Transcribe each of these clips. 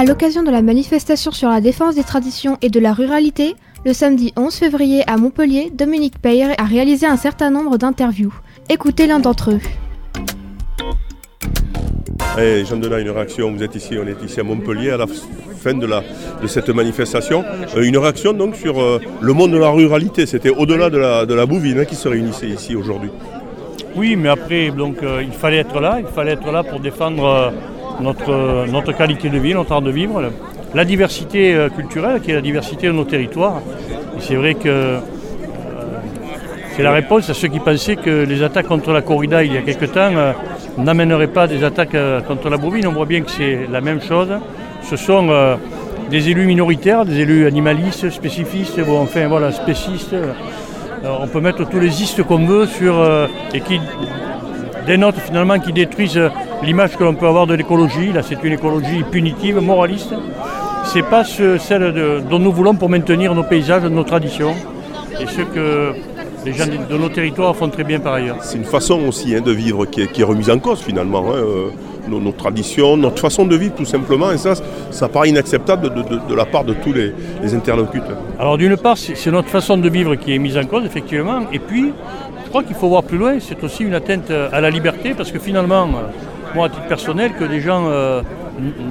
À l'occasion de la manifestation sur la défense des traditions et de la ruralité, le samedi 11 février à Montpellier, Dominique Peyre a réalisé un certain nombre d'interviews. Écoutez l'un d'entre eux. Hey, Jean Denat, une réaction. Vous êtes ici, on est ici à Montpellier à la fin de, la, de cette manifestation. Euh, une réaction donc sur euh, le monde de la ruralité. C'était au-delà de la, de la bouvine hein, qui se réunissait ici aujourd'hui. Oui, mais après, donc, euh, il fallait être là. Il fallait être là pour défendre euh, notre, notre qualité de vie, notre art de vivre, la diversité euh, culturelle qui est la diversité de nos territoires. C'est vrai que euh, c'est la réponse à ceux qui pensaient que les attaques contre la corrida il y a quelque temps euh, n'amèneraient pas des attaques euh, contre la bovine. On voit bien que c'est la même chose. Ce sont euh, des élus minoritaires, des élus animalistes, spécifistes, bon, enfin voilà, spécistes. Euh, on peut mettre tous les istes qu'on veut sur euh, et qui dénotent finalement, qui détruisent euh, l'image que l'on peut avoir de l'écologie. Là, c'est une écologie punitive, moraliste. C'est pas ce- celle de- dont nous voulons pour maintenir nos paysages, nos traditions et ce que les gens de, nos territoires font très bien par ailleurs. C'est une façon aussi hein, de vivre qui est, qui est remise en cause finalement. hein, euh, nos, nos traditions, notre façon de vivre tout simplement. Et ça, ça paraît inacceptable de, de- de la part de tous les, les interlocuteurs. Alors d'une part, c'est notre façon de vivre qui est mise en cause, effectivement. Et puis, je crois qu'il faut voir plus loin, c'est aussi une atteinte à la liberté, parce que finalement, moi, à titre personnel, que des gens euh,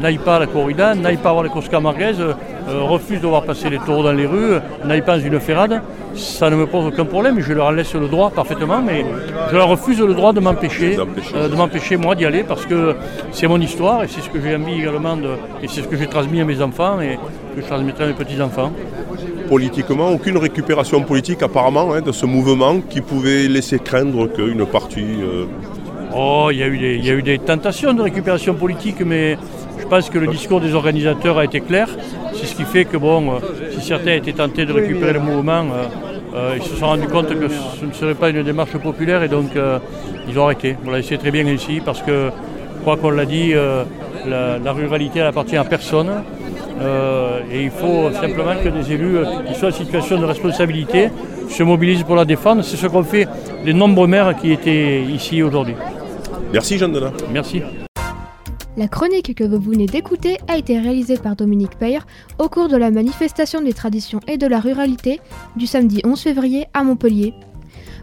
n'aillent pas à la corrida, n'aillent pas voir les courses camarguaises, euh, refusent de voir passer les taureaux dans les rues, euh, n'aillent pas dans une ferrade, ça ne me pose aucun problème, je leur en laisse le droit parfaitement, mais je leur refuse le droit de m'empêcher, de m'empêcher moi d'y aller, parce que c'est mon histoire, et c'est ce que j'ai envie également, de, et c'est ce que j'ai transmis à mes enfants, et que je transmettrai à mes petits-enfants. Politiquement, aucune récupération politique apparemment hein, de ce mouvement qui pouvait laisser craindre qu'une partie... euh, Oh, il y, a eu des, tentations de récupération politique, mais je pense que le discours des organisateurs a été clair. C'est ce qui fait que, bon, euh, si certains étaient tentés de récupérer le mouvement, euh, euh, ils se sont rendus compte que ce ne serait pas une démarche populaire et donc ils ont arrêté. Voilà, c'est très bien ici parce que, je crois qu'on l'a dit, la, la ruralité elle appartient à personne. Et il faut simplement que des élus qui soient en situation de responsabilité se mobilisent pour la défendre. C'est ce qu'ont fait les nombreux maires qui étaient ici aujourd'hui. Merci Jean Denat. Merci. La chronique que vous venez d'écouter a été réalisée par Dominique Peyre au cours de la manifestation des traditions et de la ruralité du samedi 11 février à Montpellier.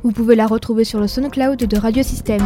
Vous pouvez la retrouver sur le SoundCloud de Radio Système.